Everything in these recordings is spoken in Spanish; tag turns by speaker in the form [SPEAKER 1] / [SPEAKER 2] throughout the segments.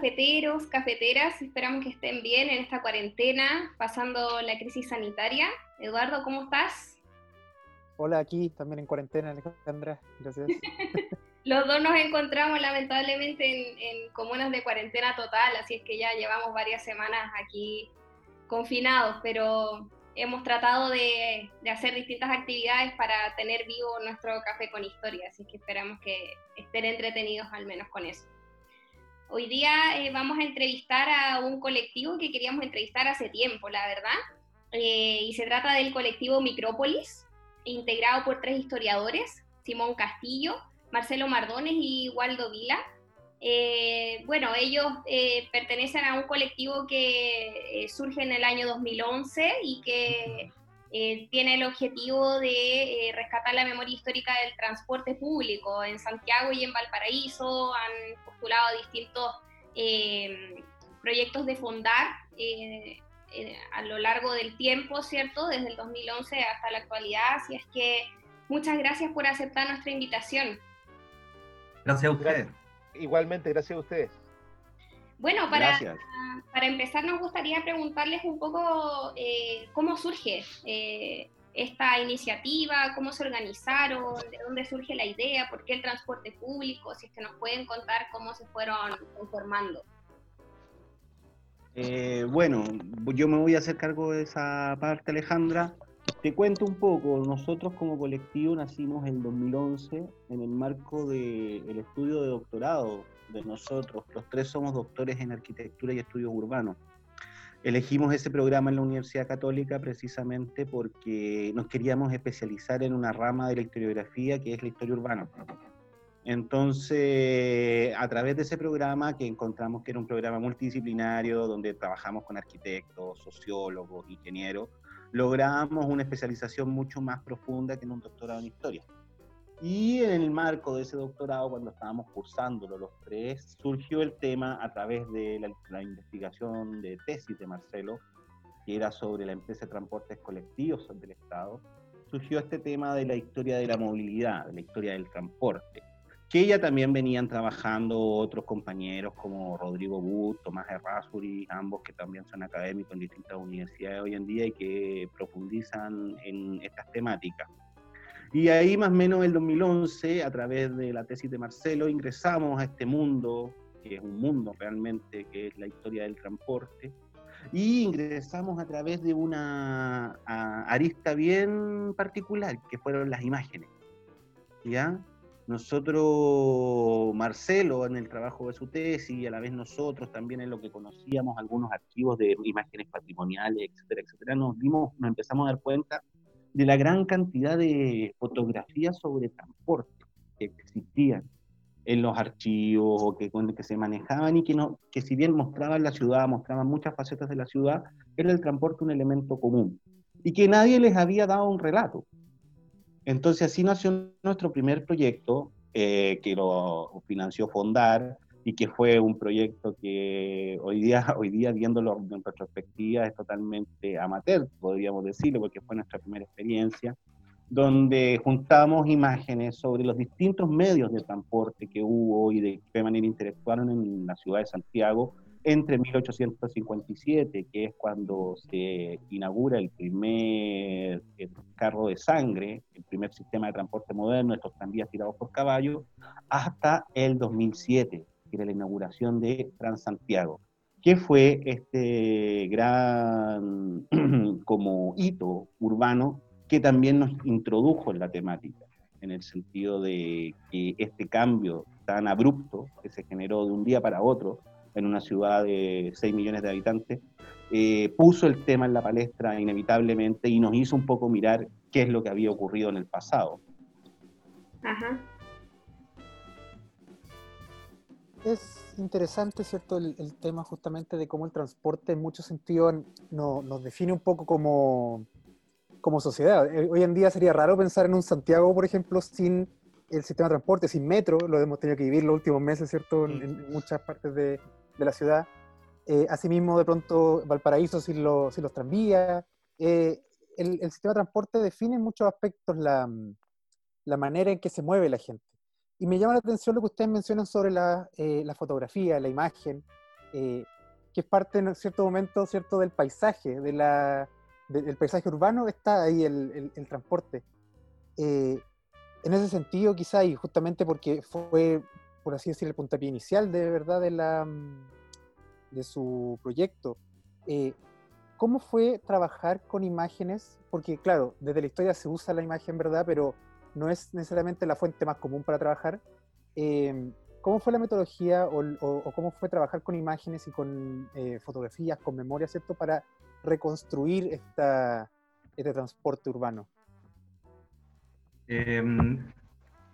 [SPEAKER 1] cafeteros, cafeteras. Esperamos que estén bien en esta cuarentena, pasando la crisis sanitaria. Eduardo, ¿cómo estás?
[SPEAKER 2] Hola, aquí también en cuarentena, Alejandra. Gracias.
[SPEAKER 1] Los dos nos encontramos lamentablemente en, en comunas de cuarentena total, así es que ya llevamos varias semanas aquí confinados, pero hemos tratado de, de hacer distintas actividades para tener vivo nuestro café con historia, así que esperamos que estén entretenidos al menos con eso. Hoy día eh, vamos a entrevistar a un colectivo que queríamos entrevistar hace tiempo, la verdad, eh, y se trata del colectivo Micrópolis, integrado por tres historiadores, Simón Castillo, Marcelo Mardones y Waldo Vila. Eh, bueno, ellos eh, pertenecen a un colectivo que eh, surge en el año 2011 y que eh, tiene el objetivo de eh, rescatar la memoria histórica del transporte público en Santiago y en Valparaíso. Han postulado distintos eh, proyectos de fondar eh, eh, a lo largo del tiempo, ¿cierto? Desde el 2011 hasta la actualidad. Así es que muchas gracias por aceptar nuestra invitación.
[SPEAKER 3] Gracias a ustedes.
[SPEAKER 4] Igualmente, gracias a ustedes.
[SPEAKER 1] Bueno, para, para empezar nos gustaría preguntarles un poco eh, cómo surge eh, esta iniciativa, cómo se organizaron, de dónde surge la idea, por qué el transporte público, si es que nos pueden contar cómo se fueron conformando.
[SPEAKER 3] Eh, bueno, yo me voy a hacer cargo de esa parte, Alejandra. Te cuento un poco, nosotros como colectivo nacimos en 2011 en el marco del estudio de doctorado de nosotros. Los tres somos doctores en arquitectura y estudios urbanos. Elegimos ese programa en la Universidad Católica precisamente porque nos queríamos especializar en una rama de la historiografía que es la historia urbana. Entonces, a través de ese programa, que encontramos que era un programa multidisciplinario, donde trabajamos con arquitectos, sociólogos, ingenieros, logramos una especialización mucho más profunda que en un doctorado en historia. Y en el marco de ese doctorado, cuando estábamos cursándolo los tres, surgió el tema a través de la, la investigación de tesis de Marcelo, que era sobre la empresa de transportes colectivos del Estado, surgió este tema de la historia de la movilidad, de la historia del transporte, que ya también venían trabajando otros compañeros como Rodrigo But, Tomás Errázuri, ambos que también son académicos en distintas universidades hoy en día y que profundizan en estas temáticas. Y ahí más o menos en el 2011, a través de la tesis de Marcelo, ingresamos a este mundo, que es un mundo realmente, que es la historia del transporte, y ingresamos a través de una arista bien particular, que fueron las imágenes. ¿Ya? Nosotros, Marcelo, en el trabajo de su tesis, y a la vez nosotros también en lo que conocíamos algunos archivos de imágenes patrimoniales, etcétera, etcétera, nos dimos, nos empezamos a dar cuenta de la gran cantidad de fotografías sobre transporte que existían en los archivos o que, que se manejaban y que, no, que si bien mostraban la ciudad, mostraban muchas facetas de la ciudad, era el transporte un elemento común y que nadie les había dado un relato. Entonces así nació nuestro primer proyecto, eh, que lo financió Fondar y que fue un proyecto que hoy día, hoy día viéndolo en retrospectiva es totalmente amateur, podríamos decirlo, porque fue nuestra primera experiencia, donde juntamos imágenes sobre los distintos medios de transporte que hubo y de qué manera interactuaron en la ciudad de Santiago entre 1857, que es cuando se inaugura el primer eh, carro de sangre, el primer sistema de transporte moderno, estos tranvías tirados por caballos, hasta el 2007, que era la inauguración de Transantiago, que fue este gran como hito urbano que también nos introdujo en la temática, en el sentido de que este cambio tan abrupto que se generó de un día para otro en una ciudad de 6 millones de habitantes, eh, puso el tema en la palestra inevitablemente y nos hizo un poco mirar qué es lo que había ocurrido en el pasado.
[SPEAKER 1] Ajá.
[SPEAKER 2] Es interesante, ¿cierto? El, el tema justamente de cómo el transporte en muchos sentidos no- nos define un poco como, como sociedad. Eh, Hoy en día sería raro pensar en un Santiago, por ejemplo, sin el sistema de transporte, sin metro, lo hemos tenido que vivir los últimos meses, ¿cierto? En, en muchas partes de, de la ciudad. Eh, asimismo, de pronto, Valparaíso sin, los- sin los tranvías. Eh, el, el sistema de transporte define en muchos aspectos la, la manera en que se mueve la gente. Y me llama la atención lo que ustedes mencionan sobre la, eh, la fotografía, la imagen, eh, que es parte en cierto momento cierto del paisaje, de la, de- del paisaje urbano, está ahí el, el- el transporte. Eh, en ese sentido, quizá, y justamente porque fue, por así decir, el puntapié inicial de verdad de, la, de su proyecto, eh, ¿cómo fue trabajar con imágenes? Porque, claro, desde la historia se usa la imagen, ¿verdad? Pero no es necesariamente la fuente más común para trabajar. Eh, ¿Cómo fue la metodología o, cómo fue trabajar con imágenes y con eh, fotografías, con memoria, ¿cierto? Para reconstruir esta, este transporte urbano.
[SPEAKER 5] Em,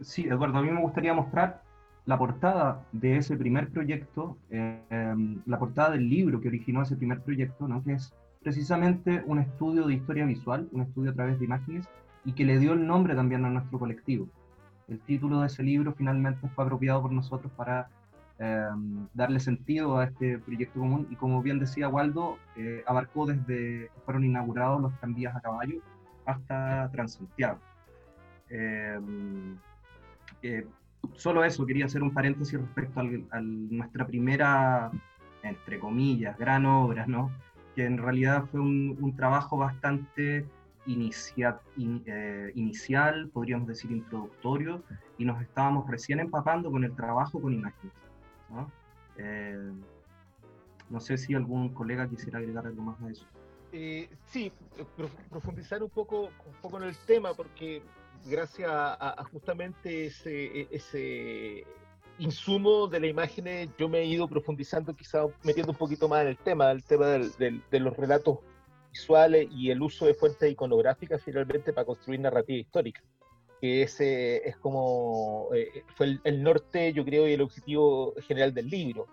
[SPEAKER 5] sí, Eduardo, a mí me gustaría mostrar la portada de ese primer proyecto, em, la portada del libro que originó ese primer proyecto, ¿no? que es precisamente un estudio de historia visual, un estudio a través de imágenes, y que le dio el nombre también a nuestro colectivo. El título de ese libro finalmente fue apropiado por nosotros para em, darle sentido a este proyecto común, y como bien decía Waldo, eh, abarcó desde que fueron inaugurados los tranvías a caballo hasta Transantiago. Eh, eh, solo eso, quería hacer un paréntesis respecto a nuestra primera, entre comillas, gran obra, ¿no? que en realidad fue un, un trabajo bastante inicia- in- eh, inicial, podríamos decir introductorio, y nos estábamos recién empapando con el trabajo con imágenes. ¿no? Eh, no sé si algún colega quisiera agregar algo más a eso.
[SPEAKER 4] Eh, sí, prof- profundizar un poco, un poco en el tema, porque gracias a, a- justamente ese, ese insumo de la imagen, yo me he ido profundizando, quizá metiendo un poquito más en el tema, el tema del- del- de los relatos visuales y el uso de fuentes iconográficas finalmente para construir narrativa histórica. Que ese es como eh, fue el, el norte, yo creo, y el objetivo general del libro.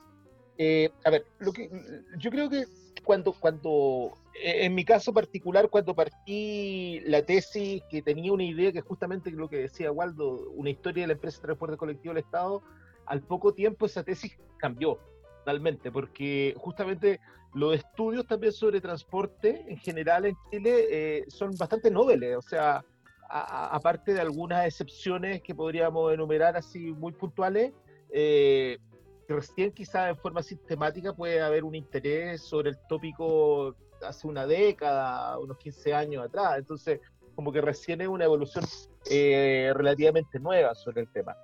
[SPEAKER 4] Eh, a ver, lo que, yo creo que cuando, cuando, eh, en mi caso particular, cuando partí la tesis, que tenía una idea que justamente lo que decía Waldo, una historia de la empresa de transporte colectivo del Estado, al poco tiempo esa tesis cambió totalmente, porque justamente los estudios también sobre transporte en general en Chile eh, son bastante noveles, o sea, aparte de algunas excepciones que podríamos enumerar así muy puntuales, eh, recién quizás en forma sistemática puede haber un interés sobre el tópico hace una década, unos 15 años atrás. Entonces, como que recién es una evolución eh, relativamente nueva sobre el tema.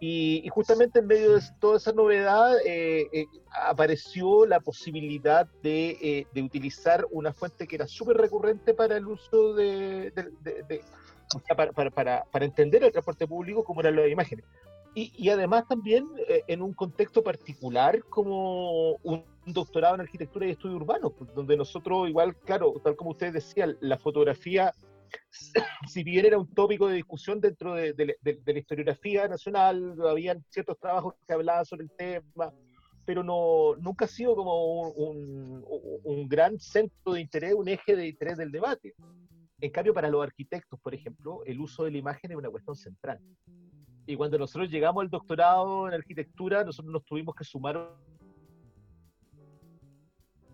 [SPEAKER 4] Y, y justamente en medio de toda esa novedad eh, eh, apareció la posibilidad de, eh, de utilizar una fuente que era súper recurrente para el uso de, de- de- para, para- para- para entender el transporte público como eran las imágenes. Y, y además también eh, en un contexto particular como un doctorado en arquitectura y estudio urbano, donde nosotros igual, claro, tal como ustedes decían, la fotografía, si bien era un tópico de discusión dentro de, la historiografía nacional, habían ciertos trabajos que hablaban sobre el tema, pero no, nunca ha sido como un- un gran centro de interés, un eje de interés del debate. En cambio, para los arquitectos, por ejemplo, el uso de la imagen es una cuestión central. Y cuando nosotros llegamos al doctorado en arquitectura, nosotros nos tuvimos que sumar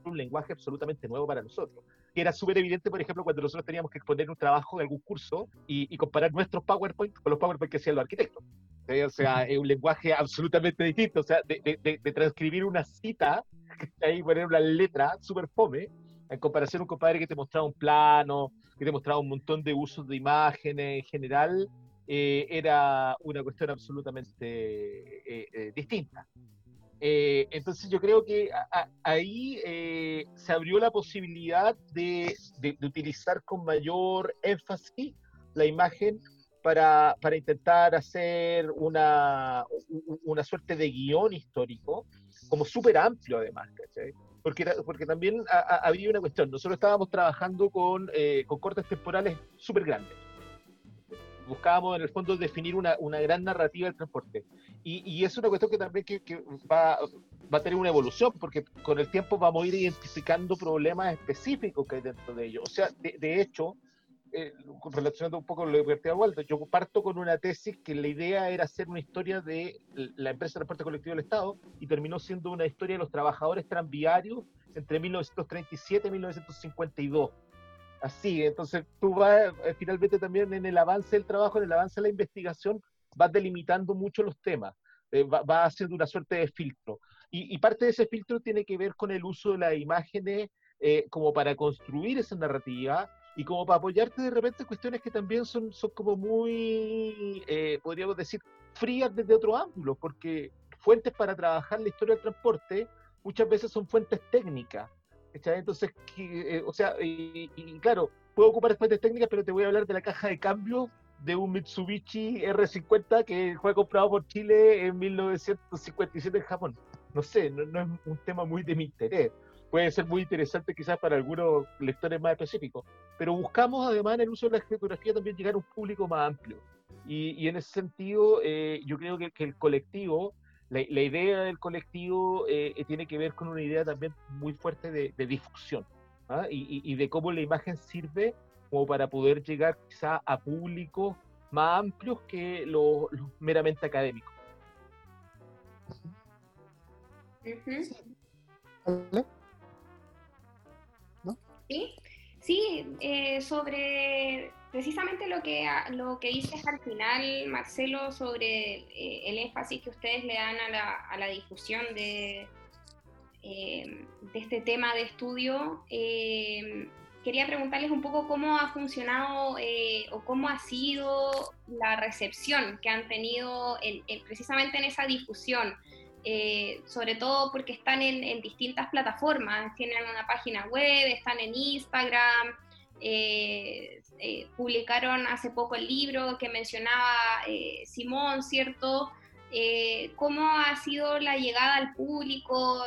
[SPEAKER 4] un lenguaje absolutamente nuevo para nosotros. Que era súper evidente, por ejemplo, cuando nosotros teníamos que exponer un trabajo de algún curso y, y comparar nuestros PowerPoint con los PowerPoint que hacían los arquitectos. ¿sí? O sea, es un lenguaje absolutamente distinto. O sea, de, de- de- de transcribir una cita, ahí poner una letra súper fome, en comparación a un compadre que te mostraba un plano, que te mostraba un montón de usos de imágenes en general, eh, era una cuestión absolutamente eh, eh, distinta. Eh, entonces yo creo que a- a- ahí eh, se abrió la posibilidad de, de- de utilizar con mayor énfasis la imagen para, para intentar hacer una, una suerte de guion histórico, como súper amplio además, ¿cachai? Porque, porque también ha- había una cuestión, nosotros estábamos trabajando con, eh, con cortes temporales súper grandes. Buscábamos en el fondo definir una, una gran narrativa del transporte. Y, y, es una cuestión que también que, que va, va, a tener una evolución, porque con el tiempo vamos a ir identificando problemas específicos que hay dentro de ello. O sea, de, de hecho, eh, relacionando un poco lo que Walter, yo parto con una tesis que la idea era hacer una historia de la empresa de transporte colectivo del Estado y terminó siendo una historia de los trabajadores tranviarios entre 1937 y 1952. Así, entonces tú vas eh, finalmente también en el avance del trabajo, en el avance de la investigación, vas delimitando mucho los temas, eh, vas va haciendo una suerte de filtro. Y, y, parte de ese filtro tiene que ver con el uso de las imágenes eh, como para construir esa narrativa y como para apoyarte de repente cuestiones que también son, son como muy, eh, podríamos decir, frías desde otro ángulo, porque fuentes para trabajar la historia del transporte muchas veces son fuentes técnicas. Entonces, eh, o sea, y, y, claro, puedo ocupar fuentes técnicas, pero te voy a hablar de la caja de cambio de un Mitsubishi R50 que fue comprado por Chile en 1957 en Japón. No sé, no, no es un tema muy de mi interés puede ser muy interesante quizás para algunos lectores más específicos, pero buscamos además en el uso de la escritografía también llegar a un público más amplio. Y, y en ese sentido, eh, yo creo que, que, el colectivo, la, la idea del colectivo eh, eh, tiene que ver con una idea también muy fuerte de, de difusión ¿ah? y, y, de cómo la imagen sirve como para poder llegar quizás a públicos más amplios que los, los meramente académicos.
[SPEAKER 1] Uh -huh. Sí, sí eh, sobre precisamente lo que, lo que dices al final, Marcelo, sobre eh, el énfasis que ustedes le dan a la, a la difusión de, eh, este tema de estudio. Eh, quería preguntarles un poco cómo ha funcionado o cómo ha sido la recepción que han tenido en, en, precisamente en esa difusión. Sobre todo porque están en, distintas plataformas, tienen una página web, están en Instagram, eh, eh, publicaron hace poco el libro que mencionaba eh, Simón, ¿cierto? ¿Cómo ha sido la llegada al público?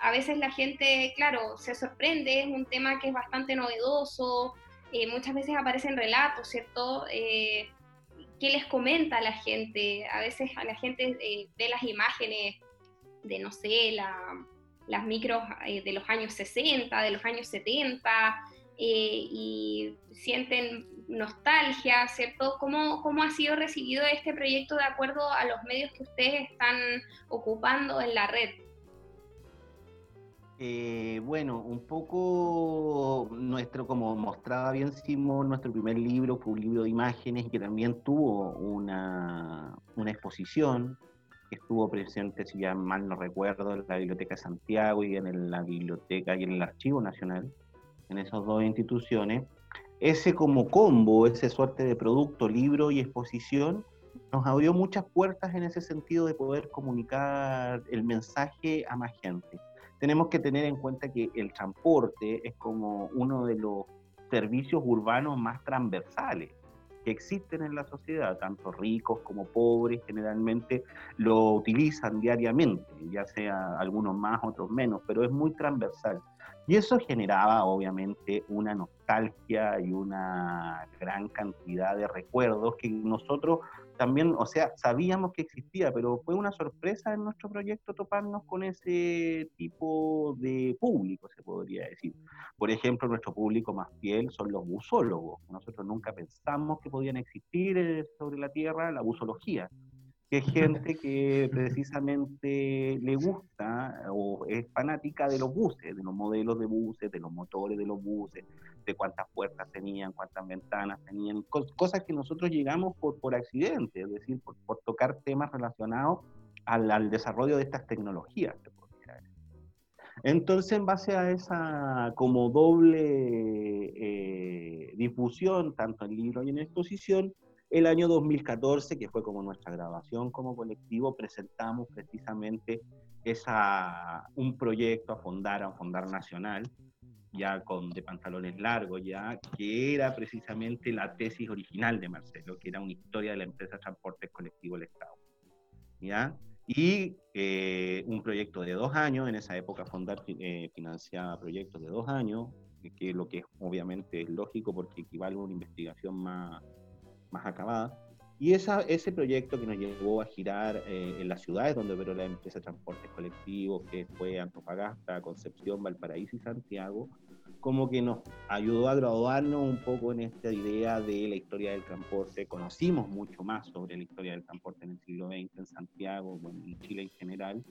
[SPEAKER 1] A veces la gente, claro, se sorprende, es un tema que es bastante novedoso, muchas veces aparecen relatos, ¿cierto? ¿Qué les comenta a la gente? A veces a la gente ve las imágenes de, no sé, la, las micros de los años 60, de los años 70, eh, y sienten nostalgia, ¿cierto? ¿Cómo, ¿Cómo ha sido recibido este proyecto de acuerdo a los medios que ustedes están ocupando en la red?
[SPEAKER 3] Eh, bueno, un poco nuestro, como mostraba bien Simón, nuestro primer libro fue un libro de imágenes que también tuvo una, una exposición que estuvo presente, si ya mal no recuerdo, en la Biblioteca de Santiago y en la Biblioteca y en el Archivo Nacional, en esas dos instituciones. Ese como combo, ese suerte de producto, libro y exposición, nos abrió muchas puertas en ese sentido de poder comunicar el mensaje a más gente. Tenemos que tener en cuenta que el transporte es como uno de los servicios urbanos más transversales que existen en la sociedad, tanto ricos como pobres, generalmente lo utilizan diariamente, ya sea algunos más, otros menos, pero es muy transversal. Y eso generaba obviamente una nostalgia y una gran cantidad de recuerdos que nosotros también, o sea, sabíamos que existía, pero fue una sorpresa en nuestro proyecto toparnos con ese tipo de público, se podría decir. Por ejemplo, nuestro público más fiel son los busólogos. Nosotros nunca pensamos que podían existir eh, sobre la Tierra la busología que es gente que precisamente le gusta o es fanática de los buses, de los modelos de buses, de los motores de los buses, de cuántas puertas tenían, cuántas ventanas tenían, cosas que nosotros llegamos por, por accidente, es decir, por, por tocar temas relacionados al, al, desarrollo de estas tecnologías. Entonces, en base a esa como doble eh, difusión, tanto en libro y en exposición, el año 2014, que fue como nuestra grabación como colectivo, presentamos precisamente esa, un proyecto a Fondar, a Fondar Nacional, ya con de pantalones largos, ya, que era precisamente la tesis original de Marcelo, que era una historia de la empresa Transportes Colectivo del Estado. ¿Ya? Y eh, un proyecto de dos años, en esa época Fondar eh, financiaba proyectos de dos años, que lo que obviamente es lógico porque equivale a una investigación más, más acabada. Y esa, ese proyecto que nos llevó a girar eh, en las ciudades donde operó la empresa de transportes colectivos, que fue Antofagasta, Concepción, Valparaíso y Santiago, como que nos ayudó a graduarnos un poco en esta idea de la historia del transporte. Conocimos mucho más sobre la historia del transporte en el siglo XX en Santiago, bueno, en Chile en general.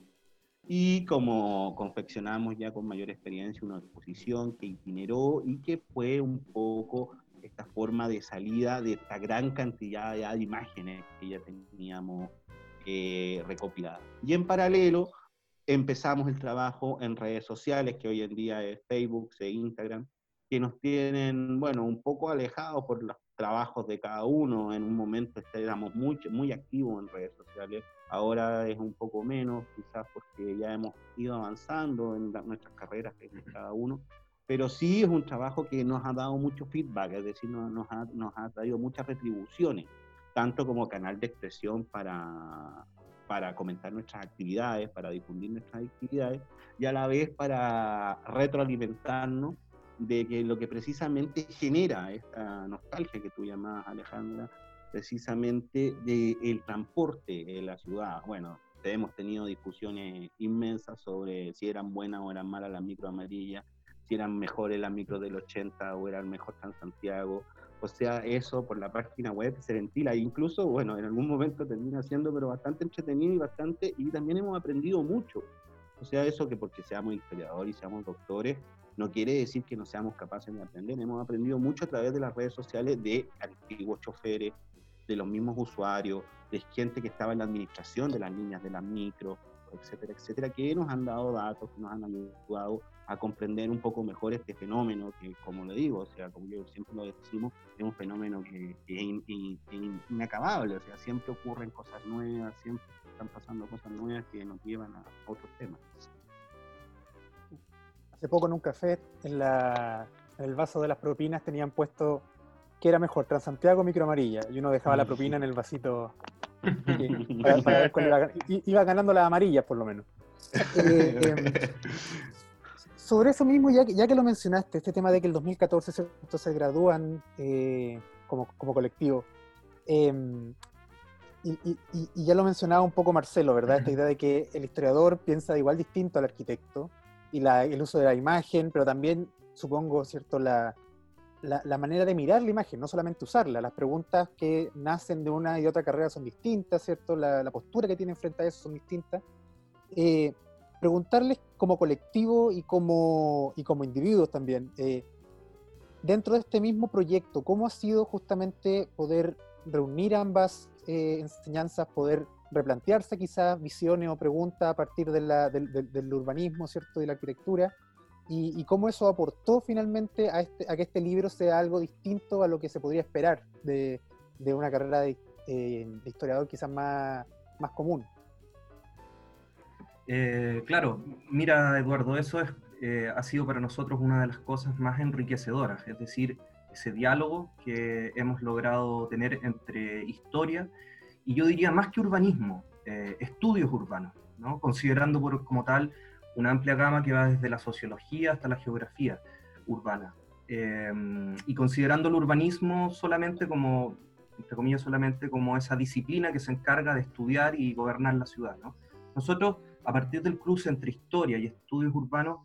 [SPEAKER 3] Y como confeccionamos ya con mayor experiencia una exposición que itineró y que fue un poco esta forma de salida de esta gran cantidad de imágenes que ya teníamos eh, recopiladas. Y en paralelo empezamos el trabajo en redes sociales, que hoy en día es Facebook e Instagram, que nos tienen, bueno, un poco alejados por los trabajos de cada uno. En un momento éramos muy, muy activos en redes sociales, ahora es un poco menos, quizás porque ya hemos ido avanzando en nuestras carreras de cada uno pero sí es un trabajo que nos ha dado mucho feedback, es decir, nos, ha, nos ha traído muchas retribuciones, tanto como canal de expresión para, para comentar nuestras actividades, para difundir nuestras actividades, y a la vez para retroalimentarnos de que lo que precisamente genera esta nostalgia que tú llamas, Alejandra, precisamente del el transporte en la ciudad. Bueno, hemos tenido discusiones inmensas sobre si eran buenas o eran malas las micro amarillas, si eran mejores las micros del 80 o eran mejor Santiago. O sea, eso por la página web se ventila. E incluso, bueno, en algún momento termina siendo, pero bastante entretenido y bastante, y también hemos aprendido mucho. O sea, eso que porque seamos historiadores y seamos doctores, no quiere decir que no seamos capaces de aprender. Hemos aprendido mucho a través de las redes sociales de antiguos choferes, de los mismos usuarios, de gente que estaba en la administración de las líneas de las micros, etcétera, etcétera, que nos han dado datos, que nos han ayudado a comprender un poco mejor este fenómeno, que como lo digo, o sea, como yo siempre lo decimos, es un fenómeno que, es inacabable, o sea, siempre ocurren cosas nuevas, siempre están pasando cosas nuevas que nos llevan a otros temas.
[SPEAKER 2] Hace poco en un café, en, la, en el vaso de las propinas tenían puesto que era mejor, Transantiago o Micro Amarilla, y uno dejaba la propina en el vasito iba, ganando las amarillas, por lo menos. Eh, em, sobre eso mismo, ya que, ya que lo mencionaste, este tema de que el 2014 se, gradúan eh, como, como, colectivo, em, y, ya lo mencionaba un poco Marcelo, ¿verdad? Esta idea de que el historiador piensa igual distinto al arquitecto y la, el uso de la imagen, pero también, supongo, ¿cierto? La, la, manera de mirar la imagen, no solamente usarla. Las preguntas que nacen de una y otra carrera son distintas, ¿cierto? La, postura que tienen frente a eso son distintas. Eh, preguntarles como colectivo y como, y como individuos también, eh, dentro de este mismo proyecto, ¿cómo ha sido justamente poder reunir ambas eh, enseñanzas, poder replantearse quizás visiones o preguntas a partir del, del, urbanismo, ¿cierto? De la arquitectura y, cómo eso aportó finalmente a, este, a, que este libro sea algo distinto a lo que se podría esperar de, de una carrera de, eh, historiador quizás más, más común.
[SPEAKER 5] Eh, claro, mira Eduardo, eso es, eh, ha sido para nosotros una de las cosas más enriquecedoras, es decir, ese diálogo que hemos logrado tener entre historia y yo diría más que urbanismo, estudios urbanos, ¿no? considerando por, como tal una amplia gama que va desde la sociología hasta la geografía urbana. Eh, y considerando el urbanismo solamente como, entre comillas, solamente como esa disciplina que se encarga de estudiar y gobernar la ciudad. ¿no? Nosotros, a partir del cruce entre historia y estudios urbanos,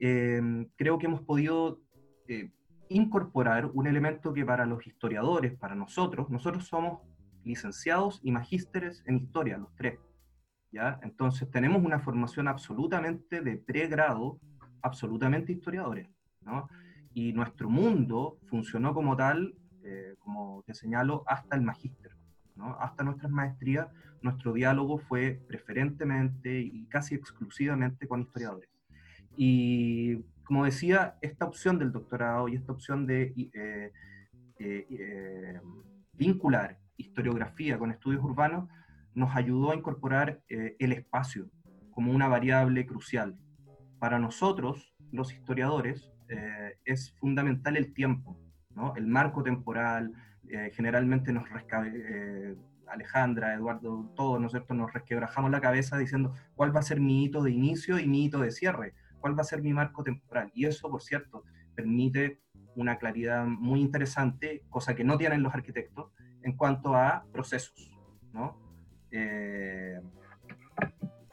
[SPEAKER 5] eh, creo que hemos podido eh, incorporar un elemento que para los historiadores, para nosotros, nosotros somos licenciados y magísteres en historia, los tres. Entonces tenemos una formación absolutamente de pregrado, absolutamente historiadores, Y nuestro mundo funcionó como tal, eh, como te señalo, hasta el magíster, Hasta nuestras maestrías, nuestro diálogo fue preferentemente y casi exclusivamente con historiadores. Y como decía, esta opción del doctorado y esta opción de eh, eh, vincular historiografía con estudios urbanos nos ayudó a incorporar eh, el espacio como una variable crucial. Para nosotros, los historiadores, es fundamental el tiempo, ¿no? el marco temporal. Eh, generalmente nos Alejandra, Eduardo, todos, ¿no es cierto?, nos resquebrajamos la cabeza diciendo cuál va a ser mi hito de inicio y mi hito de cierre, cuál va a ser mi marco temporal. Y eso, por cierto, permite una claridad muy interesante, cosa que no tienen los arquitectos, en cuanto a procesos, ¿no? Eh,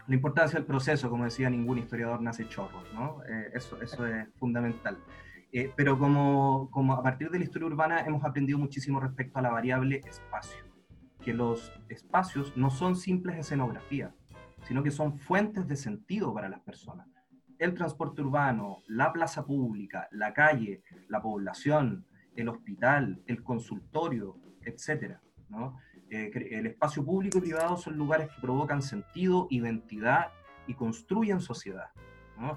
[SPEAKER 5] la importancia del proceso, como decía, ningún historiador nace chorro, ¿no? Eh, eso, eso es fundamental. Eh, pero como, como a partir de la historia urbana hemos aprendido muchísimo respecto a la variable espacio, que los espacios no son simples escenografías, sino que son fuentes de sentido para las personas. El transporte urbano, la plaza pública, la calle, la población, el hospital, el consultorio, etcétera, ¿no? Eh, el espacio público y privado son lugares que provocan sentido, identidad y construyen sociedad.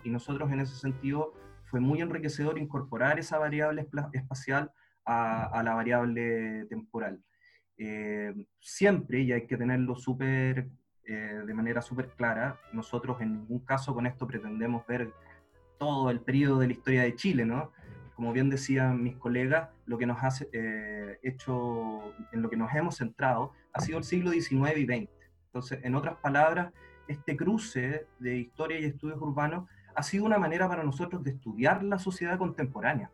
[SPEAKER 5] Y nosotros en ese sentido fue muy enriquecedor incorporar esa variable espacial a, la variable temporal. Eh, siempre, y hay que tenerlo súper, eh, de manera súper clara, nosotros en ningún caso con esto pretendemos ver todo el periodo de la historia de Chile, ¿no? como bien decían mis colegas, lo que nos ha eh, hecho, en lo que nos hemos centrado, ha sido el siglo XIX y XX. Entonces, en otras palabras, este cruce de historia y estudios urbanos ha sido una manera para nosotros de estudiar la sociedad contemporánea,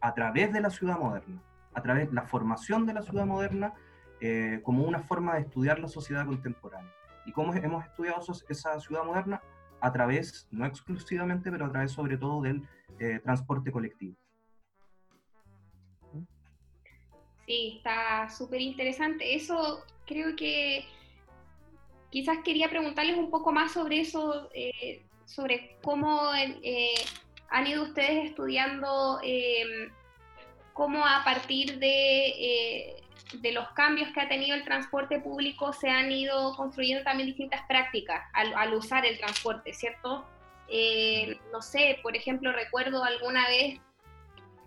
[SPEAKER 5] a través de la ciudad moderna, a través de la formación de la ciudad moderna eh, como una forma de estudiar la sociedad contemporánea. ¿Y cómo hemos estudiado esa ciudad moderna? A través, no exclusivamente, pero a través sobre todo del eh, transporte colectivo.
[SPEAKER 1] Sí, está súper interesante. Eso creo que quizás quería preguntarles un poco más sobre eso, eh, sobre cómo eh, han ido ustedes estudiando, cómo a partir de, de, los cambios que ha tenido el transporte público se han ido construyendo también distintas prácticas al, al usar el transporte, ¿cierto? Eh, no sé, por ejemplo, recuerdo alguna vez,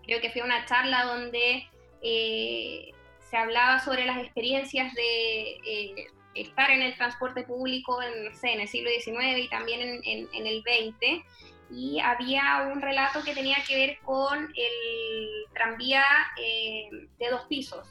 [SPEAKER 1] creo que fui a una charla donde eh, se hablaba sobre las experiencias de eh, estar en el transporte público en, no el siglo XIX y también en, el XX, y había un relato que tenía que ver con el tranvía de dos pisos.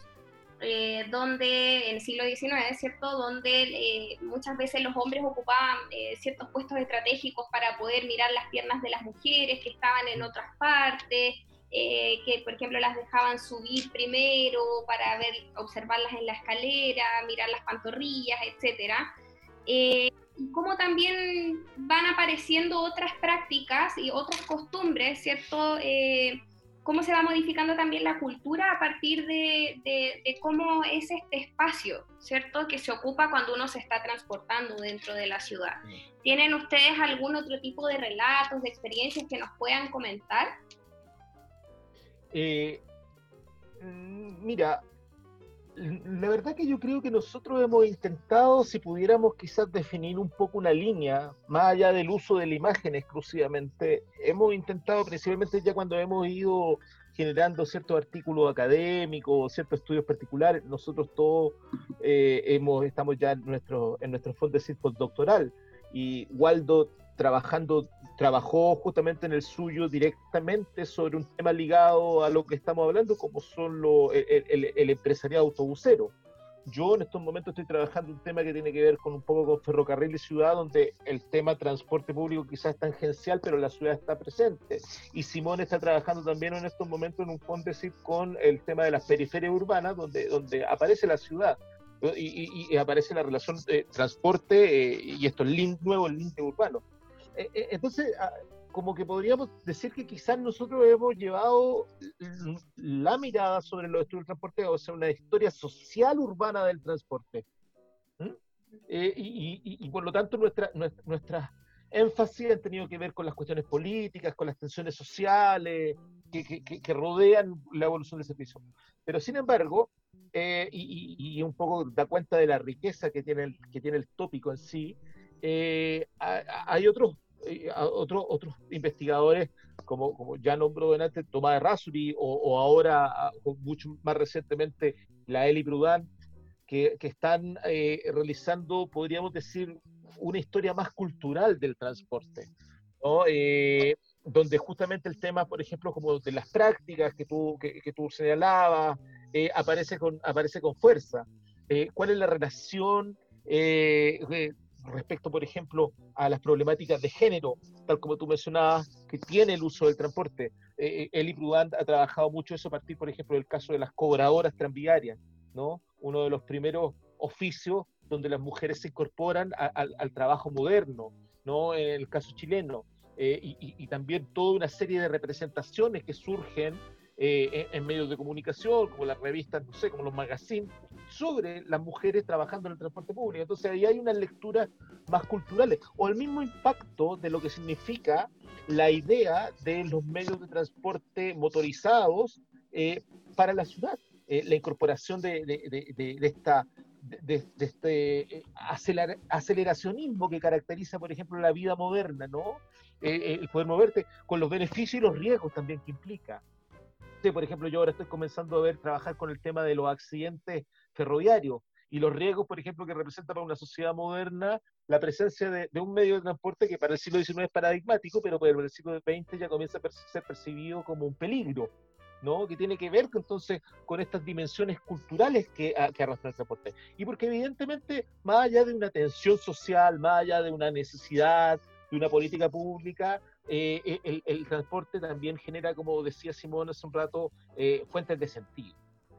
[SPEAKER 1] Eh, donde en el siglo XIX, ¿cierto? Donde eh, muchas veces los hombres ocupaban eh, ciertos puestos estratégicos para poder mirar las piernas de las mujeres que estaban en otras partes, que por ejemplo las dejaban subir primero para ver, observarlas en la escalera, mirar las pantorrillas, etc. y cómo también van apareciendo otras prácticas y otras costumbres, ¿cierto? cómo se va modificando también la cultura a partir de, cómo es este espacio, ¿cierto? Que se ocupa cuando uno se está transportando dentro de la ciudad. ¿Tienen ustedes algún otro tipo de relatos, de experiencias que nos puedan comentar?
[SPEAKER 4] Eh, mm, mira, la verdad que yo creo que nosotros hemos intentado, si pudiéramos quizás definir un poco una línea, más allá del uso de la imagen exclusivamente, hemos intentado principalmente ya cuando hemos ido generando ciertos artículos académicos, ciertos estudios particulares, nosotros todos eh, hemos, estamos ya en nuestro, en nuestro fondo de doctoral. Y Waldo trabajando trabajó justamente en el suyo directamente sobre un tema ligado a lo que estamos hablando, como son lo, el, el, empresariado autobusero. Yo en estos momentos estoy trabajando un tema que tiene que ver con un poco con ferrocarril y ciudad, donde el tema transporte público quizás es tangencial, pero la ciudad está presente. Y Simón está trabajando también en estos momentos en un decir con el tema de las periferias urbanas, donde, donde aparece la ciudad. Y, aparece la relación transporte eh, y esto, el link nuevo, el link urbano. Eh, eh, entonces, ah, como que podríamos decir que quizás nosotros hemos llevado la mirada sobre los estudios del transporte, o sea, una historia social urbana del transporte. Eh, y, por lo tanto, nuestra, nuestra, énfasis han tenido que ver con las cuestiones políticas, con las tensiones sociales que, rodean la evolución del servicio. Pero sin embargo, y, un poco da cuenta de la riqueza que tiene el, que tiene el tópico en sí, hay otros eh, otros otros investigadores, como, como ya nombró delante Tomás Rasuri o, o ahora, mucho más recientemente, la Eli Brudan, que, que están eh, realizando, podríamos decir, una historia más cultural del transporte, eh, donde justamente el tema, por ejemplo, como de las prácticas que tú, que, que tú señalabas, aparece, con, aparece con fuerza. ¿Cuál es la relación respecto, por ejemplo, a las problemáticas de género, tal como tú mencionabas, que tiene el uso del transporte. Eh, eh Eli Prudant ha trabajado mucho eso a partir, por ejemplo, del caso de las cobradoras tranviarias, ¿no? uno de los primeros oficios donde las mujeres se incorporan al trabajo moderno, ¿no? En el caso chileno. Eh, y, también toda una serie de representaciones que surgen eh, en, medios de comunicación, como las revistas, no sé, como los magazines, sobre las mujeres trabajando en el transporte público. Entonces ahí hay unas lecturas más culturales, o el mismo impacto de lo que significa la idea de los medios de transporte motorizados eh, para la ciudad. la incorporación de, de, de, esta de, este aceleracionismo que caracteriza, por ejemplo, la vida moderna, ¿no? Eh, eh, poder moverte, con los beneficios y los riesgos también que implica. por ejemplo, yo ahora estoy comenzando a ver, trabajar con el tema de los accidentes ferroviarios y los riesgos, por ejemplo, que representa para una sociedad moderna la presencia de, un medio de transporte que para el siglo XIX es paradigmático, pero para el siglo XX ya comienza a ser percibido como un peligro. ¿no? que tiene que ver entonces con estas dimensiones culturales que, que arrastra el transporte. Y porque evidentemente, más allá de una tensión social, más allá de una necesidad, de una política pública, eh, eh, el, transporte también genera, como decía Simón hace un rato, eh, fuentes de sentido.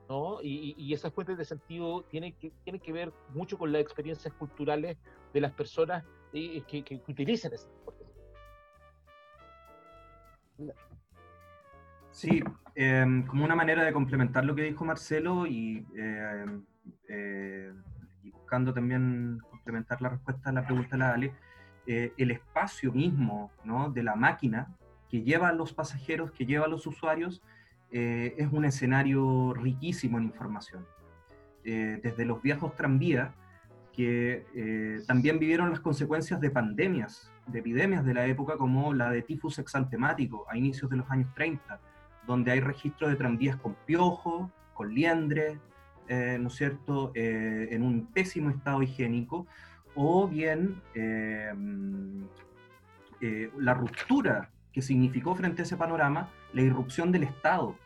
[SPEAKER 4] ¿No? Y, esas fuentes de sentido tienen que, tienen que ver mucho con las experiencias culturales de las personas que, que, utilizan ese transporte.
[SPEAKER 5] Sí, em, como una manera de complementar lo que dijo Marcelo y, em, y buscando también complementar la respuesta a la pregunta de la Ale, eh, el espacio mismo ¿no? de la máquina que lleva a los pasajeros, que lleva a los usuarios, eh, es un escenario riquísimo en información. Eh, desde los viejos tranvías, que también vivieron las consecuencias de pandemias, de epidemias de la época, como la de tifus exantemático a inicios de los años 30, donde hay registros de tranvías con piojos, con liendres, ¿no es cierto?, en un pésimo estado higiénico, o bien eh, eh, la ruptura que significó frente a ese panorama la irrupción del Estado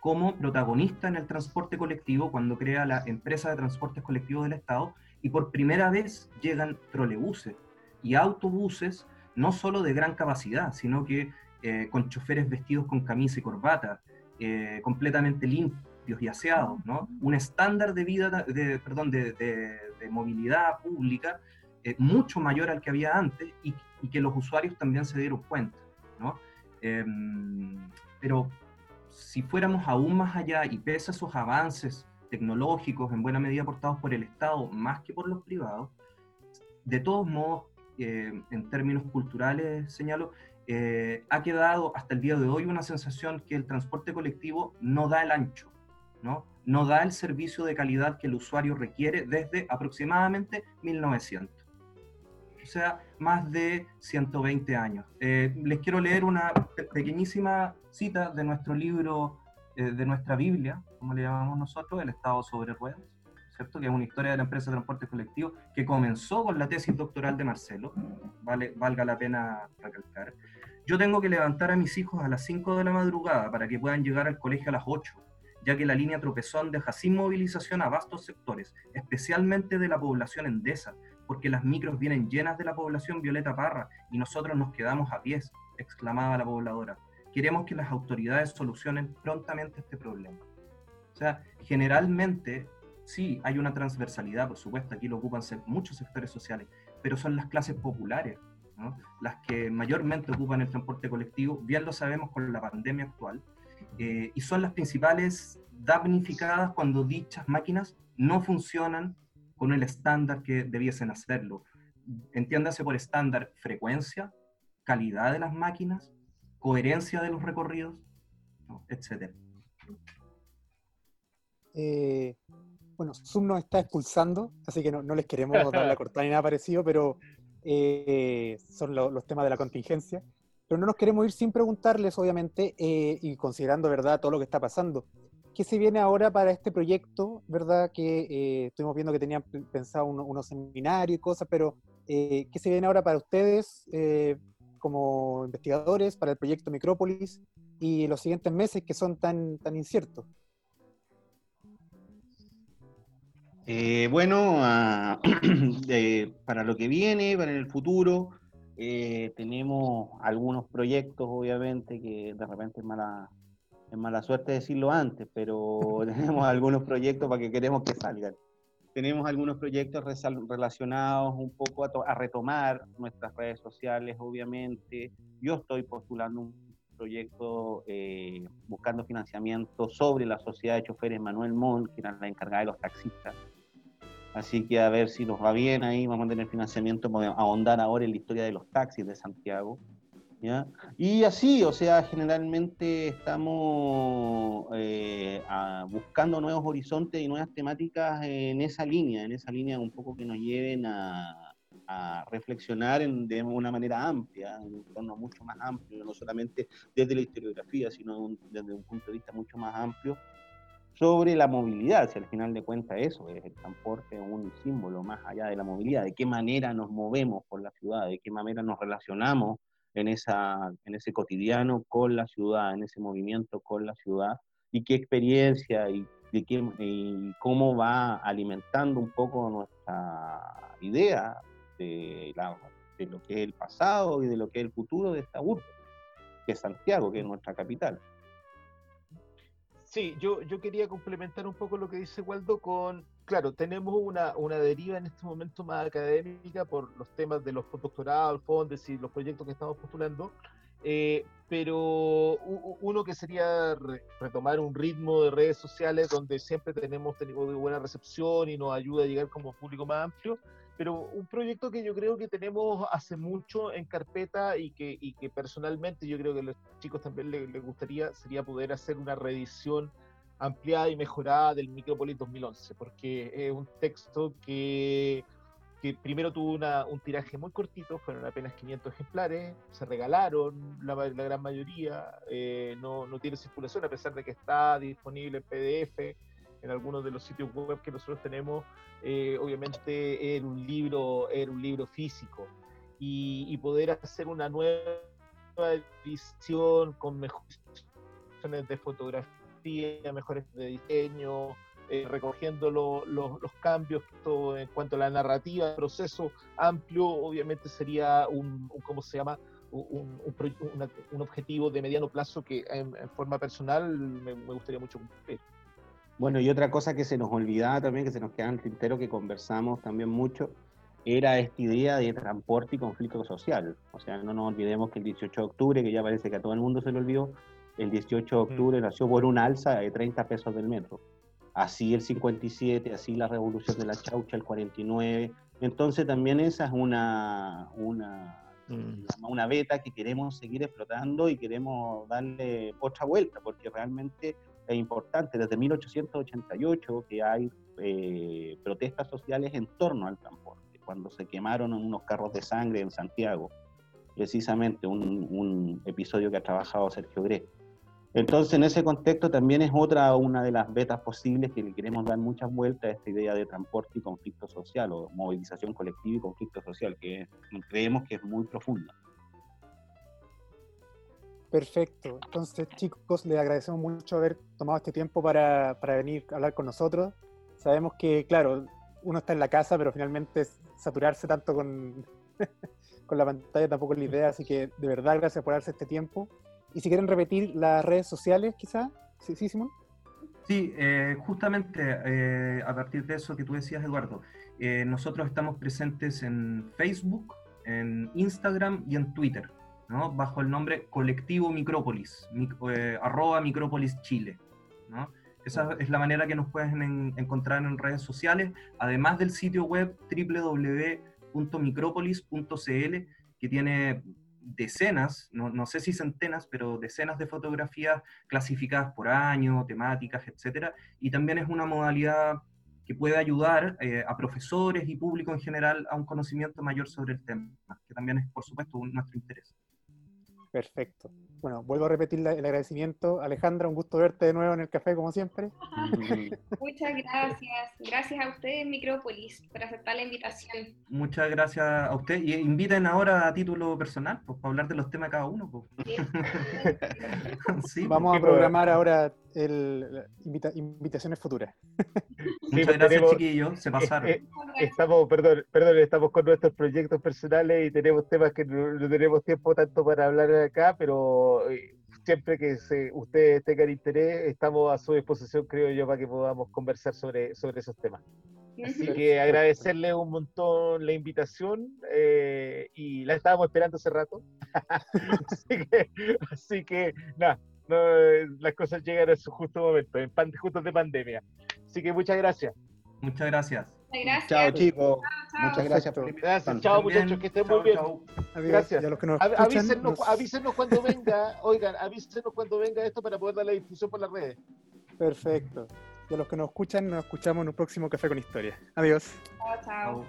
[SPEAKER 5] como protagonista en el transporte colectivo cuando crea la empresa de transportes colectivos del Estado y por primera vez llegan trolebuses y autobuses no solo de gran capacidad, sino que eh, con choferes vestidos con camisa y corbata, completamente limpios y aseados, ¿no? Un estándar de vida, de, perdón, de, de movilidad pública eh, mucho mayor al que había antes y, que los usuarios también se dieron cuenta. ¿no? Pero si fuéramos aún más allá y pese a esos avances tecnológicos en buena medida aportados por el Estado más que por los privados, de todos modos, eh, en términos culturales, señalo, eh, ha quedado hasta el día de hoy una sensación que el transporte colectivo no da el ancho, ¿no? no da el servicio de calidad que el usuario requiere desde aproximadamente 1900 o sea, más de 120 años. Eh, les quiero leer una pequeñísima cita de nuestro libro, eh, de nuestra Biblia, como le llamamos nosotros, El Estado sobre Ruedas, ¿cierto? que es una historia de la empresa de transporte colectivo que comenzó con la tesis doctoral de Marcelo, vale, valga la pena recalcar. Yo tengo que levantar a mis hijos a las 5 de la madrugada para que puedan llegar al colegio a las 8 ya que la línea tropezón deja sin movilización a vastos sectores, especialmente de la población endesa, porque las micros vienen llenas de la población Violeta Parra y nosotros nos quedamos a pies, exclamaba la pobladora. Queremos que las autoridades solucionen prontamente este problema. O sea, generalmente sí hay una transversalidad, por supuesto, aquí lo ocupan muchos sectores sociales, pero son las clases populares las que mayormente ocupan el transporte colectivo, bien lo sabemos con la pandemia actual, eh, y son las principales damnificadas cuando dichas máquinas no funcionan con el estándar que debiesen hacerlo. Entiéndase por estándar frecuencia, calidad de las máquinas, coherencia de los recorridos, etc.
[SPEAKER 2] Eh, bueno, Zoom nos está expulsando, así que no, les queremos dar la cortada ni nada parecido, pero eh, son los temas de la contingencia. Pero no nos queremos ir sin preguntarles, obviamente, eh, y considerando, ¿verdad?, todo lo que está pasando. ¿Qué se viene ahora para este proyecto, verdad? Que eh, estuvimos viendo que tenían pensado unos seminarios y cosas, pero eh, ¿qué se viene ahora para ustedes eh, como investigadores, para el proyecto Micrópolis y los siguientes meses que son tan, tan inciertos?
[SPEAKER 3] bueno, ah, para lo que viene, para el futuro, tenemos algunos proyectos, obviamente, que de repente es mala Es mala suerte decirlo antes, pero tenemos algunos proyectos para que queremos que salgan. Tenemos algunos proyectos relacionados un poco a, retomar nuestras redes sociales, obviamente. Yo estoy postulando un proyecto eh, buscando financiamiento sobre la sociedad de choferes Manuel Mon, que era la encargada de los taxistas. Así que a ver si nos va bien ahí, vamos a tener financiamiento para ahondar ahora en la historia de los taxis de Santiago. Y así, o sea, generalmente estamos eh, buscando nuevos horizontes y nuevas temáticas en esa línea, en esa línea un poco que nos lleven a, reflexionar de una manera amplia, en un entorno mucho más amplio, no solamente desde la historiografía, sino desde un punto de vista mucho más amplio sobre la movilidad, si al final de cuentas eso es el transporte un símbolo más allá de la movilidad, de qué manera nos movemos por la ciudad, de qué manera nos relacionamos en, esa, en ese cotidiano con la ciudad, en ese movimiento con la ciudad, y qué experiencia y, de qué, y cómo va alimentando un poco nuestra idea de, lo que es el pasado y de lo que es el futuro de esta urbe, que es Santiago, que es nuestra capital.
[SPEAKER 4] Sí, yo, yo quería complementar un poco lo que dice Waldo con, claro, tenemos una, una deriva en este momento más académica por los temas de los postdoctorados, fondos y los proyectos que estamos postulando, eh, pero uno que sería retomar un ritmo de redes sociales donde siempre tenemos tenido buena recepción y nos ayuda a llegar como público más amplio, pero un proyecto que yo creo que tenemos hace mucho en carpeta y que, y que personalmente yo creo que a los chicos también les, gustaría sería poder hacer una reedición ampliada y mejorada del Micropolis 2011, porque es un texto que, que primero tuvo una, un tiraje muy cortito, fueron apenas 500 ejemplares, se regalaron la, la gran mayoría, eh, no, no tiene circulación a pesar de que está disponible en PDF en algunos de los sitios web que nosotros tenemos, eh, obviamente era un libro, era un libro físico. Y, poder hacer una nueva edición con mejores de fotografía, mejores de diseño, eh, recogiendo los cambios en cuanto a la narrativa, el proceso amplio, obviamente sería un, ¿cómo se llama? Un, un, objetivo de mediano plazo que en, forma personal me, me gustaría mucho cumplir.
[SPEAKER 3] Bueno, y otra cosa que se nos olvidaba también, que se nos queda en el tintero, que conversamos también mucho, era esta idea de transporte y conflicto social. O sea, no nos olvidemos que el 18 de octubre, que ya parece que a todo el mundo se le olvidó, el 18 de octubre nació por un alza de 30 pesos del metro. Así el 57, así la revolución de la chaucha, el 49. Entonces también esa es una, una, mm. una beta que queremos seguir explotando y queremos darle otra vuelta, porque realmente es importante, desde 1888 que hay eh, protestas sociales en torno al transporte, cuando se quemaron unos carros de sangre en Santiago, precisamente un, un episodio que ha trabajado Sergio Gre. Entonces, en ese contexto también es otra una de las vetas posibles que le queremos dar muchas vueltas a esta idea de transporte y conflicto social, o movilización colectiva y conflicto social, que creemos que es muy profunda.
[SPEAKER 2] Perfecto. Entonces, chicos, les agradecemos mucho haber tomado este tiempo para, para, venir a hablar con nosotros. Sabemos que, claro, uno está en la casa, pero finalmente saturarse tanto con, con la pantalla tampoco es la idea, así que de verdad gracias por darse este tiempo. Y si quieren repetir las redes sociales, quizá, ¿sí, sí Simón?
[SPEAKER 5] Sí, eh, justamente eh, a partir de eso que tú decías, Eduardo, eh, nosotros estamos presentes en Facebook, en Instagram y en Twitter bajo el nombre Colectivo Micrópolis, eh, arroba Micrópolis Chile. Esa es la manera que nos pueden encontrar en redes sociales, además del sitio web www.micropolis.cl, que tiene decenas, no, no, sé si centenas, pero decenas de fotografías clasificadas por año, temáticas, etc. Y también es una modalidad que puede ayudar eh, a profesores y público en general a un conocimiento mayor sobre el tema, que también es, por supuesto, nuestro interés.
[SPEAKER 2] Perfecto. Bueno, vuelvo a repetir el agradecimiento. Alejandra, un gusto verte de nuevo en el café, como siempre.
[SPEAKER 1] Muchas gracias. Gracias a ustedes, Micrópolis, por aceptar la invitación.
[SPEAKER 5] Muchas gracias a usted. Y inviten ahora a título personal, pues, para hablar de los temas de cada uno. Pues.
[SPEAKER 2] Sí. Vamos a programar ahora el, invitaciones futuras.
[SPEAKER 5] Muchas gracias, chiquillos. Se pasaron. Eh,
[SPEAKER 4] estamos, perdón, perdón, estamos con nuestros proyectos personales y tenemos temas que no tenemos tiempo tanto para hablar acá, pero eh, siempre que se, ustedes tengan interés, estamos a su disposición, creo yo, para que podamos conversar sobre, sobre esos temas. Así que agradecerle un montón la invitación eh, y la estábamos esperando hace rato. así que, nada, las cosas llegan a su justo momento, en pan, justos de pandemia. Así que muchas gracias.
[SPEAKER 5] Muchas gracias.
[SPEAKER 1] Gracias.
[SPEAKER 6] Chao, chicos.
[SPEAKER 1] Chao,
[SPEAKER 6] Muchas gracias por la
[SPEAKER 4] Gracias. Chao, muchachos, que estén muy bien.
[SPEAKER 2] Adiós.
[SPEAKER 4] Gracias.
[SPEAKER 2] A los que nos escuchan,
[SPEAKER 4] Avísenos,
[SPEAKER 2] nos-
[SPEAKER 4] avísenos cuando venga, oigan, avísenos cuando venga esto para poder dar la difusión por las redes.
[SPEAKER 2] Perfecto. Y a los que nos escuchan, nos escuchamos en un próximo Café con Historia. Adiós.
[SPEAKER 1] Chao, chao.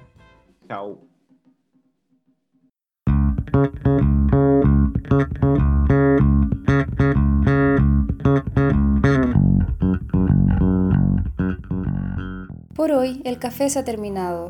[SPEAKER 6] Chao.
[SPEAKER 7] Por hoy el café se ha terminado,